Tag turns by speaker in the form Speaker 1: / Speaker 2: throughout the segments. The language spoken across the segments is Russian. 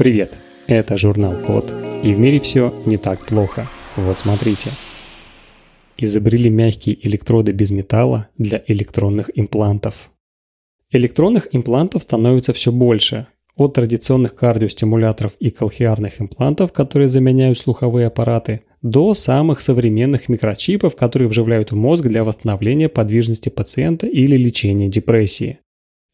Speaker 1: Привет, это журнал Код, и в мире все не так плохо. Вот смотрите. Изобрели мягкие электроды без металла для электронных имплантов. Электронных имплантов становится все больше. От традиционных кардиостимуляторов и колхиарных имплантов, которые заменяют слуховые аппараты, до самых современных микрочипов, которые вживляют в мозг для восстановления подвижности пациента или лечения депрессии.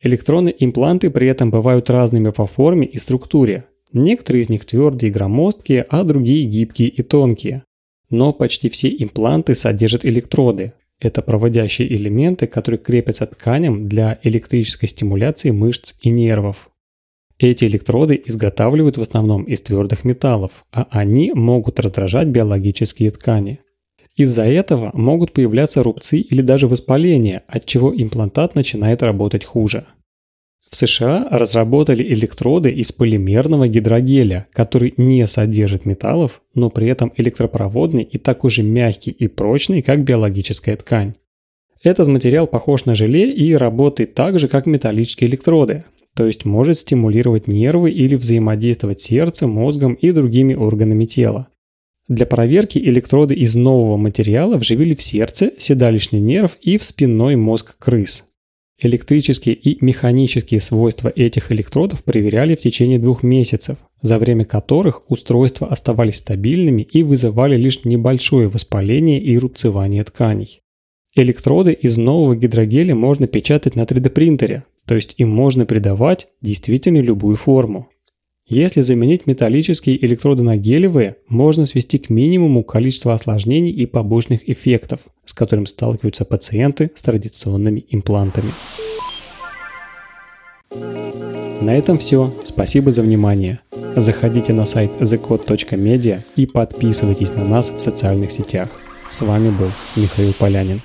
Speaker 1: Электронные импланты при этом бывают разными по форме и структуре. Некоторые из них твердые и громоздкие, а другие гибкие и тонкие. Но почти все импланты содержат электроды. Это проводящие элементы, которые крепятся тканям для электрической стимуляции мышц и нервов. Эти электроды изготавливают в основном из твердых металлов, а они могут раздражать биологические ткани. Из-за этого могут появляться рубцы или даже воспаления, от чего имплантат начинает работать хуже. В США разработали электроды из полимерного гидрогеля, который не содержит металлов, но при этом электропроводный и такой же мягкий и прочный, как биологическая ткань. Этот материал похож на желе и работает так же, как металлические электроды, то есть может стимулировать нервы или взаимодействовать сердцем, мозгом и другими органами тела. Для проверки электроды из нового материала вживили в сердце, седалищный нерв и в спинной мозг крыс. Электрические и механические свойства этих электродов проверяли в течение двух месяцев, за время которых устройства оставались стабильными и вызывали лишь небольшое воспаление и рубцевание тканей. Электроды из нового гидрогеля можно печатать на 3D принтере, то есть им можно придавать действительно любую форму. Если заменить металлические электроды на гелевые, можно свести к минимуму количество осложнений и побочных эффектов, с которым сталкиваются пациенты с традиционными имплантами. На этом все. Спасибо за внимание. Заходите на сайт thecode.media и подписывайтесь на нас в социальных сетях. С вами был Михаил Полянин.